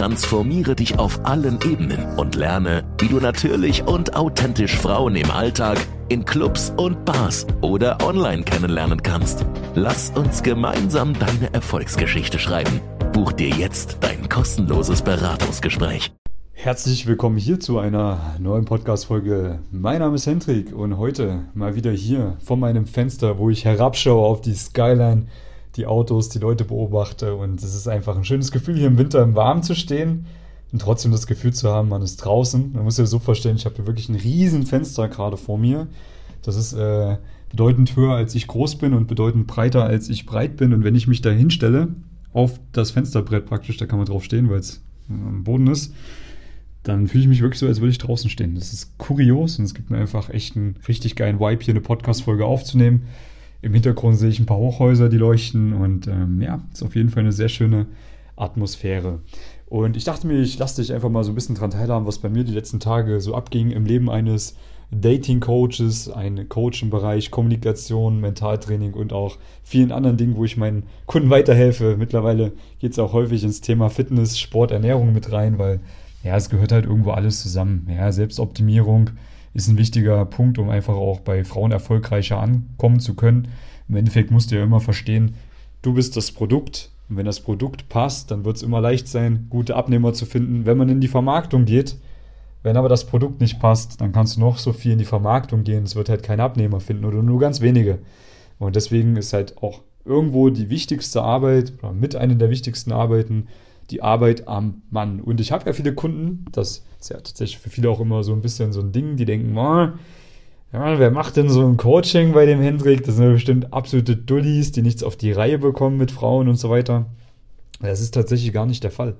Transformiere dich auf allen Ebenen und lerne, wie du natürlich und authentisch Frauen im Alltag, in Clubs und Bars oder online kennenlernen kannst. Lass uns gemeinsam deine Erfolgsgeschichte schreiben. Buch dir jetzt dein kostenloses Beratungsgespräch. Herzlich willkommen hier zu einer neuen Podcast-Folge. Mein Name ist Hendrik und heute mal wieder hier vor meinem Fenster, wo ich herabschaue auf die Skyline die Autos, die Leute beobachte und es ist einfach ein schönes Gefühl, hier im Winter im Warmen zu stehen und trotzdem das Gefühl zu haben, man ist draußen. Man muss das so vorstellen, ich habe hier wirklich ein riesen Fenster gerade vor mir. Das ist äh, bedeutend höher, als ich groß bin und bedeutend breiter, als ich breit bin. Und wenn ich mich da hinstelle, auf das Fensterbrett praktisch, da kann man drauf stehen, weil es äh, am Boden ist, dann fühle ich mich wirklich so, als würde ich draußen stehen. Das ist kurios und es gibt mir einfach echt einen richtig geilen Vibe, hier eine Podcast-Folge aufzunehmen. Im Hintergrund sehe ich ein paar Hochhäuser, die leuchten und ähm, ja, ist auf jeden Fall eine sehr schöne Atmosphäre. Und ich dachte mir, ich lasse dich einfach mal so ein bisschen dran teilhaben, was bei mir die letzten Tage so abging im Leben eines Dating-Coaches, ein Coach im Bereich Kommunikation, Mentaltraining und auch vielen anderen Dingen, wo ich meinen Kunden weiterhelfe. Mittlerweile geht es auch häufig ins Thema Fitness, Sport, Ernährung mit rein, weil ja, es gehört halt irgendwo alles zusammen. Ja, Selbstoptimierung, ist ein wichtiger Punkt, um einfach auch bei Frauen erfolgreicher ankommen zu können. Im Endeffekt musst du ja immer verstehen, du bist das Produkt. Und wenn das Produkt passt, dann wird es immer leicht sein, gute Abnehmer zu finden, wenn man in die Vermarktung geht. Wenn aber das Produkt nicht passt, dann kannst du noch so viel in die Vermarktung gehen. Es wird halt kein Abnehmer finden oder nur ganz wenige. Und deswegen ist halt auch irgendwo die wichtigste Arbeit oder mit einer der wichtigsten Arbeiten die Arbeit am Mann. Und ich habe ja viele Kunden, das ist ja tatsächlich für viele auch immer so ein bisschen so ein Ding, die denken, oh, ja, wer macht denn so ein Coaching bei dem Hendrik? Das sind ja bestimmt absolute Dullis, die nichts auf die Reihe bekommen mit Frauen und so weiter. Das ist tatsächlich gar nicht der Fall.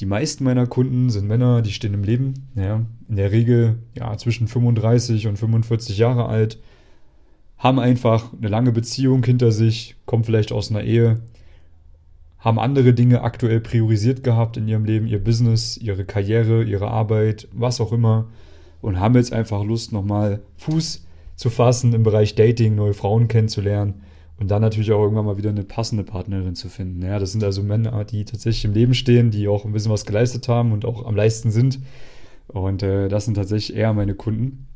Die meisten meiner Kunden sind Männer, die stehen im Leben, ja, in der Regel ja, zwischen 35 und 45 Jahre alt, haben einfach eine lange Beziehung hinter sich, kommen vielleicht aus einer Ehe, haben andere Dinge aktuell priorisiert gehabt in ihrem Leben, ihr Business, ihre Karriere, ihre Arbeit, was auch immer und haben jetzt einfach Lust, nochmal Fuß zu fassen im Bereich Dating, neue Frauen kennenzulernen und dann natürlich auch irgendwann mal wieder eine passende Partnerin zu finden. Ja, das sind also Männer, die tatsächlich im Leben stehen, die auch ein bisschen was geleistet haben und auch am leisten sind. Und äh, das sind tatsächlich eher meine Kunden.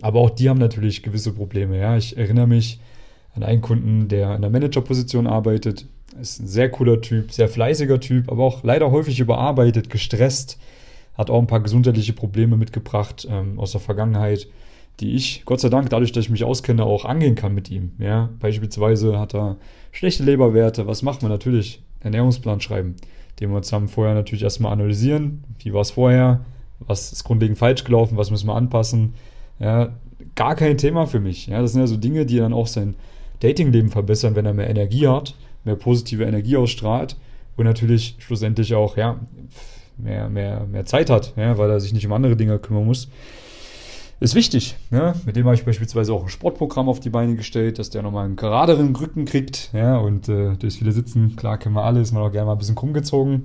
Aber auch die haben natürlich gewisse Probleme. Ja, ich erinnere mich an einen Kunden, der in der Managerposition arbeitet, ist ein sehr cooler Typ, sehr fleißiger Typ, aber auch leider häufig überarbeitet, gestresst. Hat auch ein paar gesundheitliche Probleme mitgebracht ähm, aus der Vergangenheit, die ich, Gott sei Dank, dadurch, dass ich mich auskenne, auch angehen kann mit ihm. Ja, beispielsweise hat er schlechte Leberwerte. Was macht man natürlich? Ernährungsplan schreiben, den wir zusammen vorher natürlich erstmal analysieren. Wie war es vorher? Was ist grundlegend falsch gelaufen? Was müssen wir anpassen? Ja, gar kein Thema für mich. Ja, das sind ja so Dinge, die dann auch sein Datingleben verbessern, wenn er mehr Energie hat mehr positive Energie ausstrahlt und natürlich schlussendlich auch ja, mehr, mehr, mehr Zeit hat, ja, weil er sich nicht um andere Dinge kümmern muss. Ist wichtig. Ja. Mit dem habe ich beispielsweise auch ein Sportprogramm auf die Beine gestellt, dass der nochmal einen geraderen Rücken kriegt. Ja, und äh, durch viele Sitzen, klar kennen wir alle, ist man auch gerne mal ein bisschen krumm gezogen.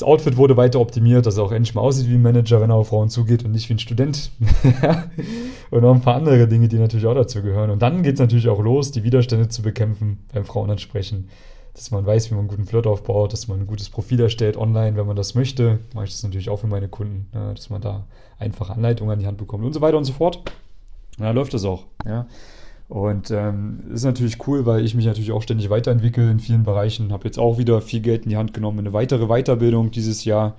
Das Outfit wurde weiter optimiert, dass er auch endlich mal aussieht wie ein Manager, wenn er auf Frauen zugeht und nicht wie ein Student. und noch ein paar andere Dinge, die natürlich auch dazu gehören. Und dann geht es natürlich auch los, die Widerstände zu bekämpfen beim Frauenansprechen. Dass man weiß, wie man einen guten Flirt aufbaut, dass man ein gutes Profil erstellt online, wenn man das möchte. Mache ich das natürlich auch für meine Kunden, ja, dass man da einfache Anleitungen an die Hand bekommt und so weiter und so fort. Und dann läuft das auch. Ja. Und ähm, ist natürlich cool, weil ich mich natürlich auch ständig weiterentwickle in vielen Bereichen. Habe jetzt auch wieder viel Geld in die Hand genommen, eine weitere Weiterbildung dieses Jahr,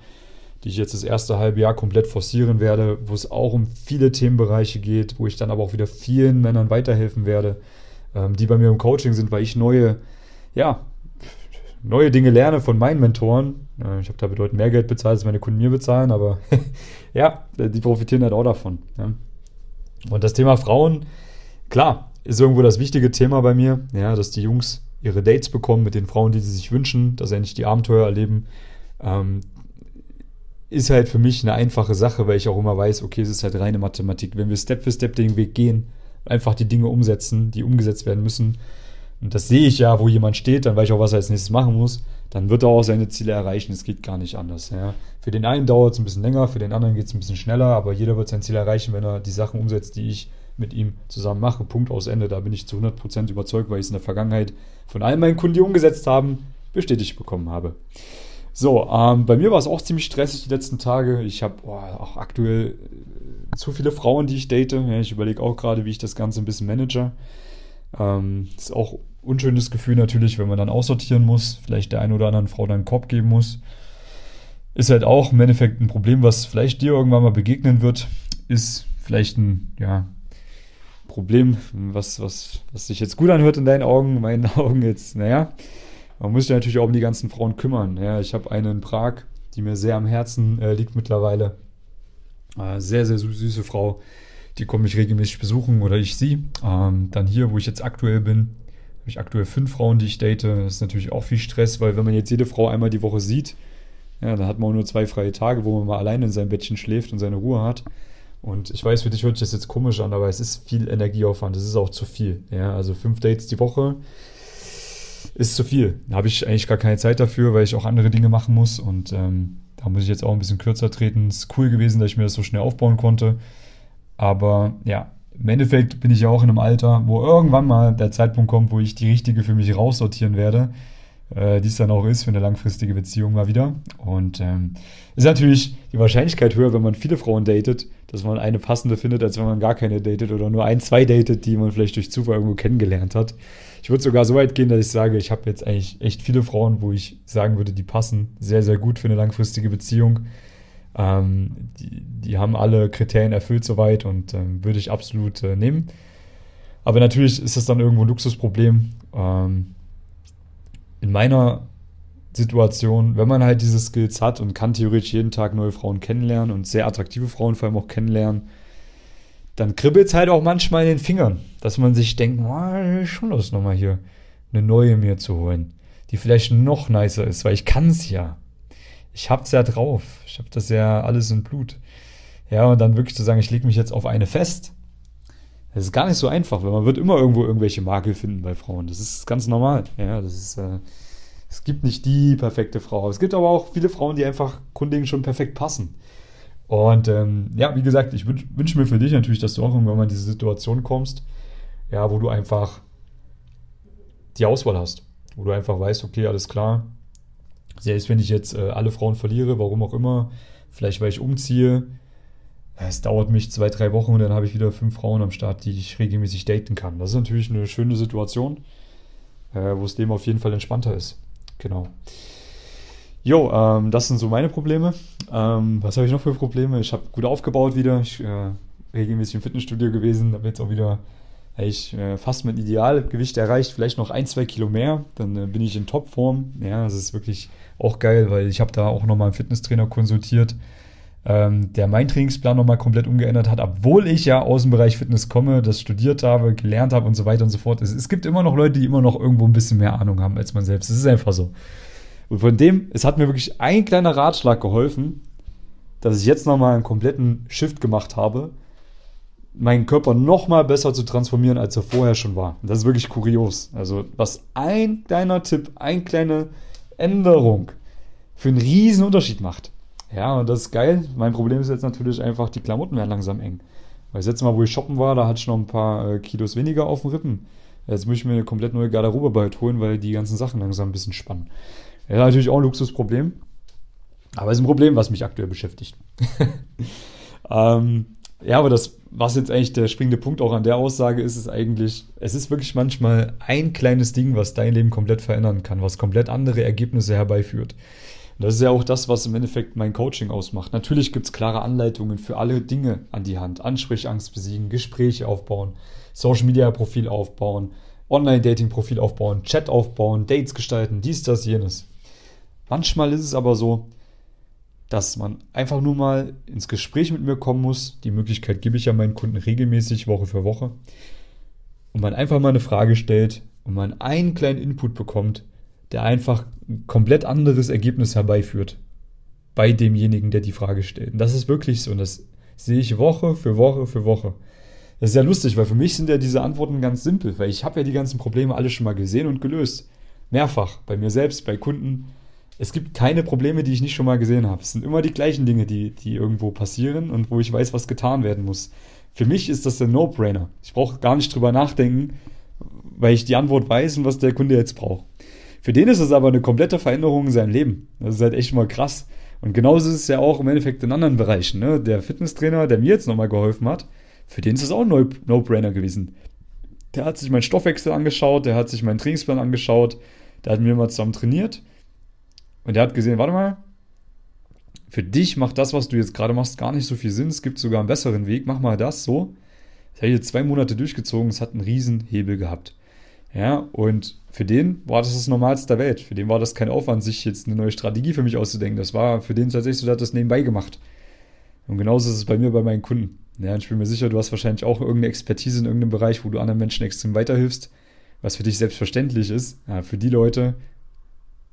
die ich jetzt das erste halbe Jahr komplett forcieren werde, wo es auch um viele Themenbereiche geht, wo ich dann aber auch wieder vielen Männern weiterhelfen werde, ähm, die bei mir im Coaching sind, weil ich neue, ja, neue Dinge lerne von meinen Mentoren. Äh, ich habe da bedeutend mehr Geld bezahlt, als meine Kunden mir bezahlen, aber ja, die profitieren halt auch davon. Ja. Und das Thema Frauen, klar, ist irgendwo das wichtige Thema bei mir, ja, dass die Jungs ihre Dates bekommen mit den Frauen, die sie sich wünschen, dass sie endlich die Abenteuer erleben. Ähm, ist halt für mich eine einfache Sache, weil ich auch immer weiß, okay, es ist halt reine Mathematik. Wenn wir Step für Step den Weg gehen, einfach die Dinge umsetzen, die umgesetzt werden müssen, und das sehe ich ja, wo jemand steht, dann weiß ich auch, was er als nächstes machen muss, dann wird er auch seine Ziele erreichen. Es geht gar nicht anders. Ja. Für den einen dauert es ein bisschen länger, für den anderen geht es ein bisschen schneller, aber jeder wird sein Ziel erreichen, wenn er die Sachen umsetzt, die ich mit ihm zusammen mache. Punkt aus Ende. Da bin ich zu 100% überzeugt, weil ich es in der Vergangenheit von all meinen Kunden, die umgesetzt haben, bestätigt bekommen habe. So, ähm, bei mir war es auch ziemlich stressig die letzten Tage. Ich habe auch aktuell äh, zu viele Frauen, die ich date. Ja, ich überlege auch gerade, wie ich das Ganze ein bisschen manage. Ähm, ist auch unschönes Gefühl natürlich, wenn man dann aussortieren muss, vielleicht der einen oder anderen Frau dann einen Korb geben muss. Ist halt auch im Endeffekt ein Problem, was vielleicht dir irgendwann mal begegnen wird. Ist vielleicht ein, ja, Problem, was, was, was sich jetzt gut anhört in deinen Augen, in meinen Augen jetzt, naja, man muss sich natürlich auch um die ganzen Frauen kümmern. Ja, ich habe eine in Prag, die mir sehr am Herzen äh, liegt mittlerweile. Äh, sehr, sehr süße Frau. Die komme ich regelmäßig besuchen oder ich sie. Ähm, dann hier, wo ich jetzt aktuell bin, habe ich aktuell fünf Frauen, die ich date. Das ist natürlich auch viel Stress, weil wenn man jetzt jede Frau einmal die Woche sieht, ja, dann hat man auch nur zwei freie Tage, wo man mal alleine in seinem Bettchen schläft und seine Ruhe hat. Und ich weiß, für dich hört sich das jetzt komisch an, aber es ist viel Energieaufwand. Es ist auch zu viel. Ja, also fünf Dates die Woche ist zu viel. Da habe ich eigentlich gar keine Zeit dafür, weil ich auch andere Dinge machen muss. Und ähm, da muss ich jetzt auch ein bisschen kürzer treten. Es ist cool gewesen, dass ich mir das so schnell aufbauen konnte. Aber ja, im Endeffekt bin ich ja auch in einem Alter, wo irgendwann mal der Zeitpunkt kommt, wo ich die richtige für mich raussortieren werde, äh, die es dann auch ist für eine langfristige Beziehung mal wieder. Und ähm, ist natürlich die Wahrscheinlichkeit höher, wenn man viele Frauen datet, dass man eine passende findet, als wenn man gar keine datet oder nur ein, zwei datet, die man vielleicht durch Zufall irgendwo kennengelernt hat. Ich würde sogar so weit gehen, dass ich sage, ich habe jetzt eigentlich echt viele Frauen, wo ich sagen würde, die passen sehr, sehr gut für eine langfristige Beziehung. Ähm, die, die, haben alle Kriterien erfüllt soweit und ähm, würde ich absolut äh, nehmen. Aber natürlich ist das dann irgendwo ein Luxusproblem. Ähm, in meiner Situation, wenn man halt diese Skills hat und kann theoretisch jeden Tag neue Frauen kennenlernen und sehr attraktive Frauen vor allem auch kennenlernen, dann kribbelt es halt auch manchmal in den Fingern, dass man sich denkt, oh, schon Lust nochmal hier eine neue mir zu holen, die vielleicht noch nicer ist, weil ich kann es ja ich hab's ja drauf. Ich hab das ja alles in Blut. Ja, und dann wirklich zu sagen, ich lege mich jetzt auf eine fest, das ist gar nicht so einfach, weil man wird immer irgendwo irgendwelche Makel finden bei Frauen. Das ist ganz normal. Ja, das ist, äh, es gibt nicht die perfekte Frau. Es gibt aber auch viele Frauen, die einfach grundlegend schon perfekt passen. Und ähm, ja, wie gesagt, ich wünsche wünsch mir für dich natürlich, dass du auch irgendwann mal in diese Situation kommst, ja, wo du einfach die Auswahl hast. Wo du einfach weißt, okay, alles klar, selbst wenn ich jetzt äh, alle Frauen verliere, warum auch immer, vielleicht weil ich umziehe, es dauert mich zwei, drei Wochen und dann habe ich wieder fünf Frauen am Start, die ich regelmäßig daten kann. Das ist natürlich eine schöne Situation, äh, wo das Leben auf jeden Fall entspannter ist. Genau. Jo, ähm, das sind so meine Probleme. Ähm, was habe ich noch für Probleme? Ich habe gut aufgebaut wieder. Ich äh, regelmäßig im Fitnessstudio gewesen, habe jetzt auch wieder ich äh, fast mein Idealgewicht erreicht, vielleicht noch ein, zwei Kilo mehr, dann äh, bin ich in Topform. Ja, das ist wirklich auch geil, weil ich habe da auch nochmal einen Fitnesstrainer konsultiert, ähm, der meinen Trainingsplan nochmal komplett umgeändert hat, obwohl ich ja aus dem Bereich Fitness komme, das studiert habe, gelernt habe und so weiter und so fort. Es, es gibt immer noch Leute, die immer noch irgendwo ein bisschen mehr Ahnung haben als man selbst. Es ist einfach so. Und von dem, es hat mir wirklich ein kleiner Ratschlag geholfen, dass ich jetzt nochmal einen kompletten Shift gemacht habe meinen Körper noch mal besser zu transformieren, als er vorher schon war. Das ist wirklich kurios. Also was ein kleiner Tipp, eine kleine Änderung für einen riesen Unterschied macht. Ja, und das ist geil. Mein Problem ist jetzt natürlich einfach, die Klamotten werden langsam eng. Weil das letzte Mal, wo ich shoppen war, da hatte ich noch ein paar äh, Kilos weniger auf den Rippen. Jetzt muss ich mir eine komplett neue Garderobe bald holen, weil die ganzen Sachen langsam ein bisschen spannen. Ja, natürlich auch ein Luxusproblem. Aber es ist ein Problem, was mich aktuell beschäftigt. ähm, ja, aber das, was jetzt eigentlich der springende Punkt auch an der Aussage ist, ist eigentlich, es ist wirklich manchmal ein kleines Ding, was dein Leben komplett verändern kann, was komplett andere Ergebnisse herbeiführt. Und das ist ja auch das, was im Endeffekt mein Coaching ausmacht. Natürlich gibt es klare Anleitungen für alle Dinge an die Hand. Ansprechangst besiegen, Gespräche aufbauen, Social Media Profil aufbauen, Online-Dating Profil aufbauen, Chat aufbauen, Dates gestalten, dies, das, jenes. Manchmal ist es aber so, dass man einfach nur mal ins Gespräch mit mir kommen muss. Die Möglichkeit gebe ich ja meinen Kunden regelmäßig, Woche für Woche. Und man einfach mal eine Frage stellt und man einen kleinen Input bekommt, der einfach ein komplett anderes Ergebnis herbeiführt bei demjenigen, der die Frage stellt. Und das ist wirklich so. Und das sehe ich Woche für Woche für Woche. Das ist ja lustig, weil für mich sind ja diese Antworten ganz simpel, weil ich habe ja die ganzen Probleme alle schon mal gesehen und gelöst. Mehrfach, bei mir selbst, bei Kunden. Es gibt keine Probleme, die ich nicht schon mal gesehen habe. Es sind immer die gleichen Dinge, die, die irgendwo passieren und wo ich weiß, was getan werden muss. Für mich ist das ein No-Brainer. Ich brauche gar nicht drüber nachdenken, weil ich die Antwort weiß und was der Kunde jetzt braucht. Für den ist es aber eine komplette Veränderung in seinem Leben. Das ist halt echt mal krass. Und genauso ist es ja auch im Endeffekt in anderen Bereichen. Ne? Der Fitnesstrainer, der mir jetzt nochmal geholfen hat, für den ist es auch ein No-Brainer gewesen. Der hat sich meinen Stoffwechsel angeschaut, der hat sich meinen Trainingsplan angeschaut, der hat mir mal zusammen trainiert und der hat gesehen, warte mal, für dich macht das, was du jetzt gerade machst, gar nicht so viel Sinn. Es gibt sogar einen besseren Weg. Mach mal das so. Das habe ich jetzt zwei Monate durchgezogen. Es hat einen riesen Hebel gehabt. Ja, und für den war das das Normalste der Welt. Für den war das kein Aufwand, sich jetzt eine neue Strategie für mich auszudenken. Das war für den tatsächlich so, der hat das nebenbei gemacht. Und genauso ist es bei mir bei meinen Kunden. Ja, ich bin mir sicher, du hast wahrscheinlich auch irgendeine Expertise in irgendeinem Bereich, wo du anderen Menschen extrem weiterhilfst, was für dich selbstverständlich ist. Ja, für die Leute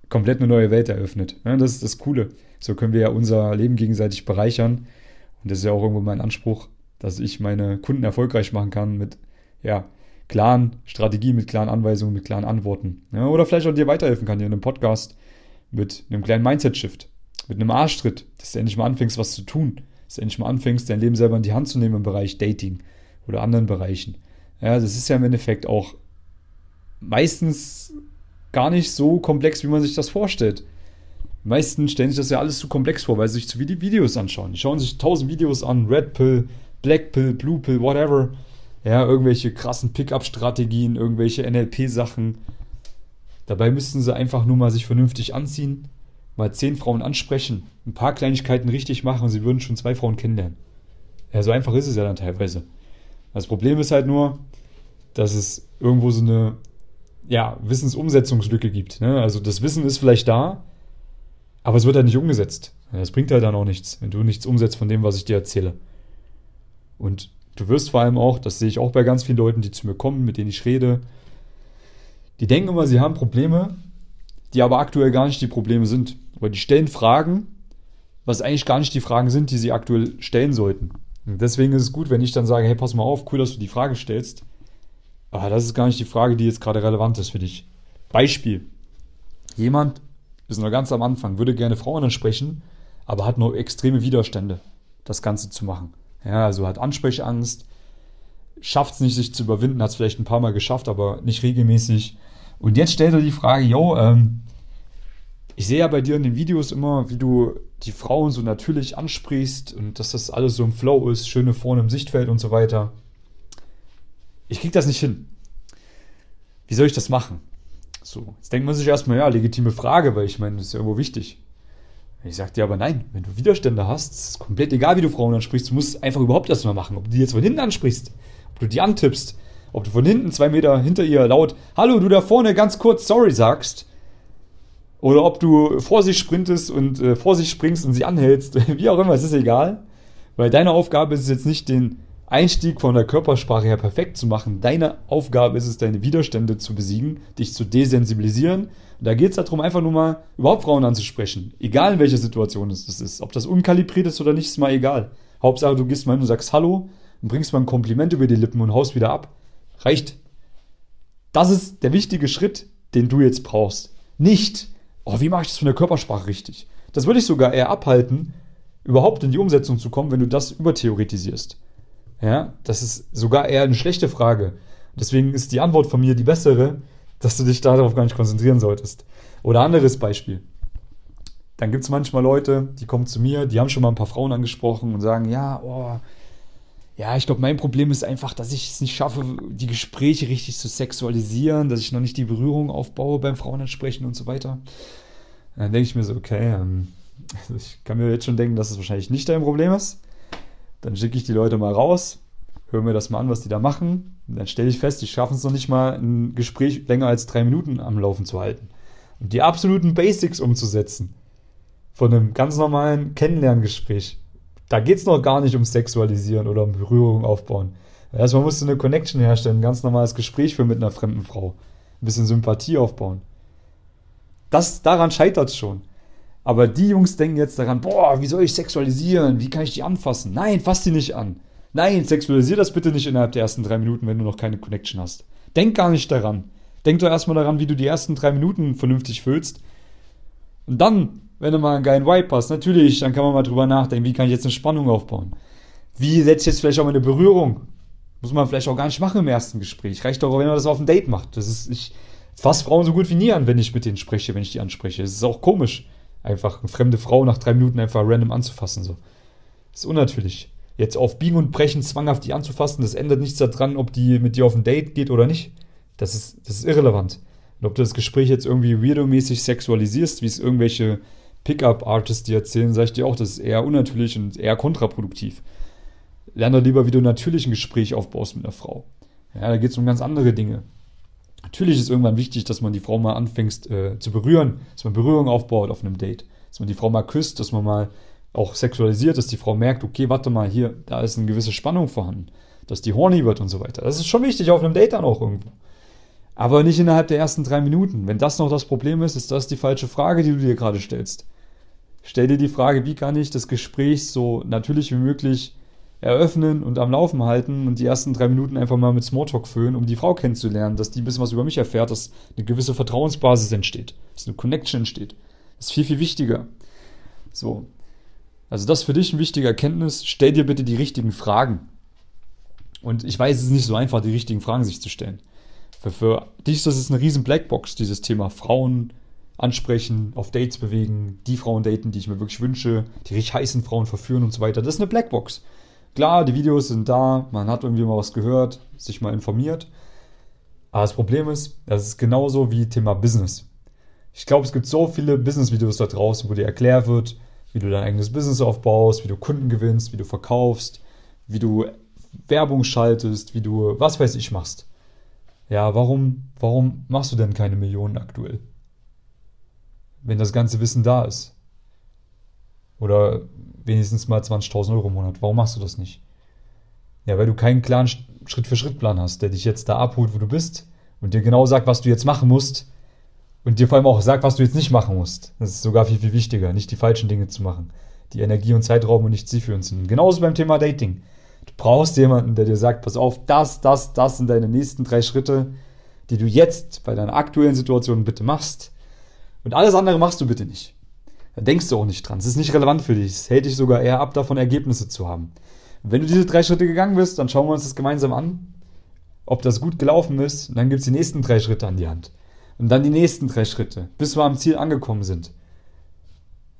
komplett eine neue Welt eröffnet. Ja, das ist das Coole. So können wir ja unser Leben gegenseitig bereichern. Und das ist ja auch irgendwo mein Anspruch, dass ich meine Kunden erfolgreich machen kann mit, ja, klaren Strategien, mit klaren Anweisungen, mit klaren Antworten. Ja, oder vielleicht auch dir weiterhelfen kann hier in einem Podcast mit einem kleinen Mindset-Shift, mit einem Arschtritt, dass du endlich mal anfängst, was zu tun dass du endlich mal anfängst, dein Leben selber in die Hand zu nehmen im Bereich Dating oder anderen Bereichen. Ja, das ist ja im Endeffekt auch meistens gar nicht so komplex, wie man sich das vorstellt. Die meisten stellen sich das ja alles zu komplex vor, weil sie sich zu viele Videos anschauen. Die schauen sich tausend Videos an, Red Pill, Black Pill, Blue Pill, whatever. Ja, irgendwelche krassen Pickup-Strategien, irgendwelche NLP-Sachen. Dabei müssten sie einfach nur mal sich vernünftig anziehen, mal zehn Frauen ansprechen, ein paar Kleinigkeiten richtig machen und sie würden schon zwei Frauen kennenlernen. Ja, so einfach ist es ja dann teilweise. Das Problem ist halt nur, dass es irgendwo so eine ja, Wissensumsetzungslücke gibt. Ne? Also das Wissen ist vielleicht da, aber es wird halt nicht umgesetzt. Das bringt halt dann auch nichts, wenn du nichts umsetzt von dem, was ich dir erzähle. Und du wirst vor allem auch, das sehe ich auch bei ganz vielen Leuten, die zu mir kommen, mit denen ich rede, die denken immer, sie haben Probleme, die aber aktuell gar nicht die Probleme sind. Weil die stellen Fragen, was eigentlich gar nicht die Fragen sind, die sie aktuell stellen sollten. Und deswegen ist es gut, wenn ich dann sage, hey, pass mal auf, cool, dass du die Frage stellst. Aber das ist gar nicht die Frage, die jetzt gerade relevant ist für dich. Beispiel. Jemand ist noch ganz am Anfang, würde gerne Frauen ansprechen, aber hat nur extreme Widerstände, das Ganze zu machen. Ja, also hat Ansprechangst, schafft es nicht, sich zu überwinden, hat es vielleicht ein paar Mal geschafft, aber nicht regelmäßig. Und jetzt stellt er die Frage, yo, ähm, ich sehe ja bei dir in den Videos immer, wie du die Frauen so natürlich ansprichst und dass das alles so im Flow ist, schöne vorne im Sichtfeld und so weiter. Ich krieg das nicht hin. Wie soll ich das machen? So, jetzt denkt man sich erstmal, ja, legitime Frage, weil ich meine, das ist ja irgendwo wichtig. Ich sag dir aber nein, wenn du Widerstände hast, ist es komplett egal, wie du Frauen ansprichst, du musst einfach überhaupt erstmal machen. Ob du die jetzt von hinten ansprichst, ob du die antippst, ob du von hinten zwei Meter hinter ihr laut, hallo, du da vorne ganz kurz sorry sagst, oder ob du vor sich sprintest und äh, vor sich springst und sie anhältst, wie auch immer, es ist egal. Weil deine Aufgabe ist es jetzt nicht, den Einstieg von der Körpersprache her perfekt zu machen. Deine Aufgabe ist es, deine Widerstände zu besiegen, dich zu desensibilisieren. Da geht es darum, einfach nur mal überhaupt Frauen anzusprechen. Egal in welcher Situation es ist. Ob das unkalibriert ist oder nicht, ist mal egal. Hauptsache, du gehst mal hin und sagst Hallo und bringst mal ein Kompliment über die Lippen und haust wieder ab. Reicht. Das ist der wichtige Schritt, den du jetzt brauchst. Nicht oh, wie mache ich das von der Körpersprache richtig? Das würde ich sogar eher abhalten, überhaupt in die Umsetzung zu kommen, wenn du das übertheoretisierst. Ja, das ist sogar eher eine schlechte Frage. Deswegen ist die Antwort von mir die bessere, dass du dich darauf gar nicht konzentrieren solltest. Oder anderes Beispiel. Dann gibt es manchmal Leute, die kommen zu mir, die haben schon mal ein paar Frauen angesprochen und sagen, ja, oh, ja, ich glaube, mein Problem ist einfach, dass ich es nicht schaffe, die Gespräche richtig zu sexualisieren, dass ich noch nicht die Berührung aufbaue beim Frauenansprechen und so weiter. Dann denke ich mir so, okay, ähm, ich kann mir jetzt schon denken, dass es wahrscheinlich nicht dein Problem ist. Dann schicke ich die Leute mal raus, höre mir das mal an, was die da machen. Und dann stelle ich fest, die schaffen es noch nicht mal, ein Gespräch länger als drei Minuten am Laufen zu halten. Und die absoluten Basics umzusetzen. Von einem ganz normalen Kennenlerngespräch da geht es noch gar nicht um Sexualisieren oder um Berührung aufbauen. Erstmal musst du eine Connection herstellen, ein ganz normales Gespräch führen mit einer fremden Frau. Ein bisschen Sympathie aufbauen. Das, daran scheitert es schon. Aber die Jungs denken jetzt daran, boah, wie soll ich sexualisieren? Wie kann ich die anfassen? Nein, fass die nicht an. Nein, sexualisier das bitte nicht innerhalb der ersten drei Minuten, wenn du noch keine Connection hast. Denk gar nicht daran. Denk doch erstmal daran, wie du die ersten drei Minuten vernünftig füllst. Und dann, wenn du mal einen geilen Vibe hast, natürlich, dann kann man mal drüber nachdenken, wie kann ich jetzt eine Spannung aufbauen. Wie setze ich jetzt vielleicht auch mal eine Berührung? Muss man vielleicht auch gar nicht machen im ersten Gespräch. Reicht doch, wenn man das auf dem Date macht. Das ist, ich fasse Frauen so gut wie nie an, wenn ich mit denen spreche, wenn ich die anspreche. Es ist auch komisch, einfach eine fremde Frau nach drei Minuten einfach random anzufassen, so. Das ist unnatürlich. Jetzt auf Biegen und Brechen zwanghaft die anzufassen, das ändert nichts daran, ob die mit dir auf ein Date geht oder nicht. Das ist, das ist irrelevant. Und ob du das Gespräch jetzt irgendwie weirdo-mäßig sexualisierst, wie es irgendwelche Pickup-Artists dir erzählen, sage ich dir auch, das ist eher unnatürlich und eher kontraproduktiv. Lerne lieber, wie du natürlich ein Gespräch aufbaust mit einer Frau. Ja, da geht es um ganz andere Dinge. Natürlich ist irgendwann wichtig, dass man die Frau mal anfängt äh, zu berühren, dass man Berührung aufbaut auf einem Date, dass man die Frau mal küsst, dass man mal auch sexualisiert, dass die Frau merkt, okay, warte mal, hier, da ist eine gewisse Spannung vorhanden, dass die horny wird und so weiter. Das ist schon wichtig auf einem Date dann auch irgendwo. Aber nicht innerhalb der ersten drei Minuten. Wenn das noch das Problem ist, ist das die falsche Frage, die du dir gerade stellst. Stell dir die Frage, wie kann ich das Gespräch so natürlich wie möglich eröffnen und am Laufen halten und die ersten drei Minuten einfach mal mit Smalltalk füllen, um die Frau kennenzulernen, dass die ein bisschen was über mich erfährt, dass eine gewisse Vertrauensbasis entsteht, dass eine Connection entsteht. Das ist viel, viel wichtiger. So. Also das ist für dich ein wichtiger Erkenntnis. Stell dir bitte die richtigen Fragen. Und ich weiß, es ist nicht so einfach, die richtigen Fragen sich zu stellen. Für, für dich ist das eine riesen Blackbox, dieses Thema Frauen ansprechen, auf Dates bewegen, die Frauen daten, die ich mir wirklich wünsche, die richtig heißen Frauen verführen und so weiter. Das ist eine Blackbox. Klar, die Videos sind da, man hat irgendwie mal was gehört, sich mal informiert. Aber das Problem ist, das ist genauso wie Thema Business. Ich glaube, es gibt so viele Business-Videos da draußen, wo dir erklärt wird, wie du dein eigenes Business aufbaust, wie du Kunden gewinnst, wie du verkaufst, wie du Werbung schaltest, wie du was weiß ich machst. Ja, warum, warum machst du denn keine Millionen aktuell? Wenn das ganze Wissen da ist. Oder wenigstens mal 20.000 Euro im Monat. Warum machst du das nicht? Ja, weil du keinen klaren Schritt-für-Schritt-Plan hast, der dich jetzt da abholt, wo du bist und dir genau sagt, was du jetzt machen musst und dir vor allem auch sagt, was du jetzt nicht machen musst. Das ist sogar viel, viel wichtiger, nicht die falschen Dinge zu machen, die Energie und Zeit rauben und nicht zielführend sind. Genauso beim Thema Dating. Du brauchst jemanden, der dir sagt, pass auf, das, das, das sind deine nächsten drei Schritte, die du jetzt bei deiner aktuellen Situation bitte machst. Und alles andere machst du bitte nicht. Da denkst du auch nicht dran. Es ist nicht relevant für dich. Es hält dich sogar eher ab, davon Ergebnisse zu haben. Und wenn du diese drei Schritte gegangen bist, dann schauen wir uns das gemeinsam an, ob das gut gelaufen ist. Und dann gibt es die nächsten drei Schritte an die Hand. Und dann die nächsten drei Schritte, bis wir am Ziel angekommen sind.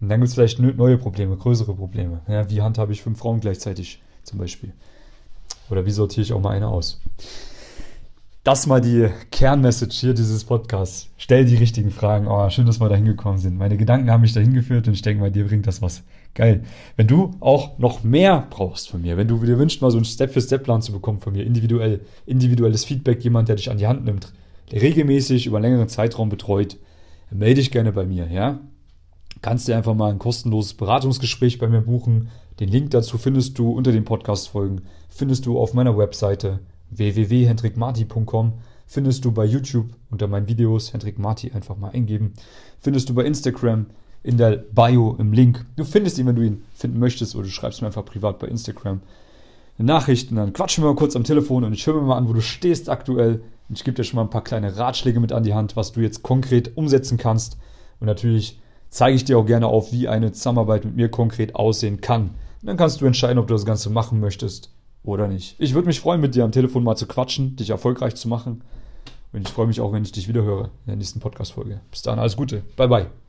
Und dann gibt es vielleicht neue Probleme, größere Probleme. Ja, wie handhabe ich fünf Frauen gleichzeitig zum Beispiel? Oder wie sortiere ich auch mal eine aus? das mal die Kernmessage hier dieses Podcasts. Stell die richtigen Fragen. Oh, schön, dass wir da hingekommen sind. Meine Gedanken haben mich da hingeführt und ich denke mal, dir bringt das was. Geil. Wenn du auch noch mehr brauchst von mir, wenn du dir wünschst, mal so einen Step-für-Step-Plan zu bekommen von mir, individuell, individuelles Feedback, jemand, der dich an die Hand nimmt, regelmäßig über einen längeren Zeitraum betreut, melde dich gerne bei mir, ja? Kannst dir einfach mal ein kostenloses Beratungsgespräch bei mir buchen. Den Link dazu findest du unter den Podcast-Folgen, findest du auf meiner Webseite www.hendrikmarti.com findest du bei YouTube unter meinen Videos Hendrik Marti einfach mal eingeben. Findest du bei Instagram in der Bio im Link. Du findest ihn, wenn du ihn finden möchtest, oder du schreibst mir einfach privat bei Instagram eine Nachricht und dann quatschen wir mal kurz am Telefon und ich höre mir mal an, wo du stehst aktuell. Und ich gebe dir schon mal ein paar kleine Ratschläge mit an die Hand, was du jetzt konkret umsetzen kannst. Und natürlich zeige ich dir auch gerne auf, wie eine Zusammenarbeit mit mir konkret aussehen kann. Und dann kannst du entscheiden, ob du das Ganze machen möchtest oder nicht. Ich würde mich freuen, mit dir am Telefon mal zu quatschen, dich erfolgreich zu machen. Und ich freue mich auch, wenn ich dich wieder höre in der nächsten Podcast-Folge. Bis dann, alles Gute. Bye, bye.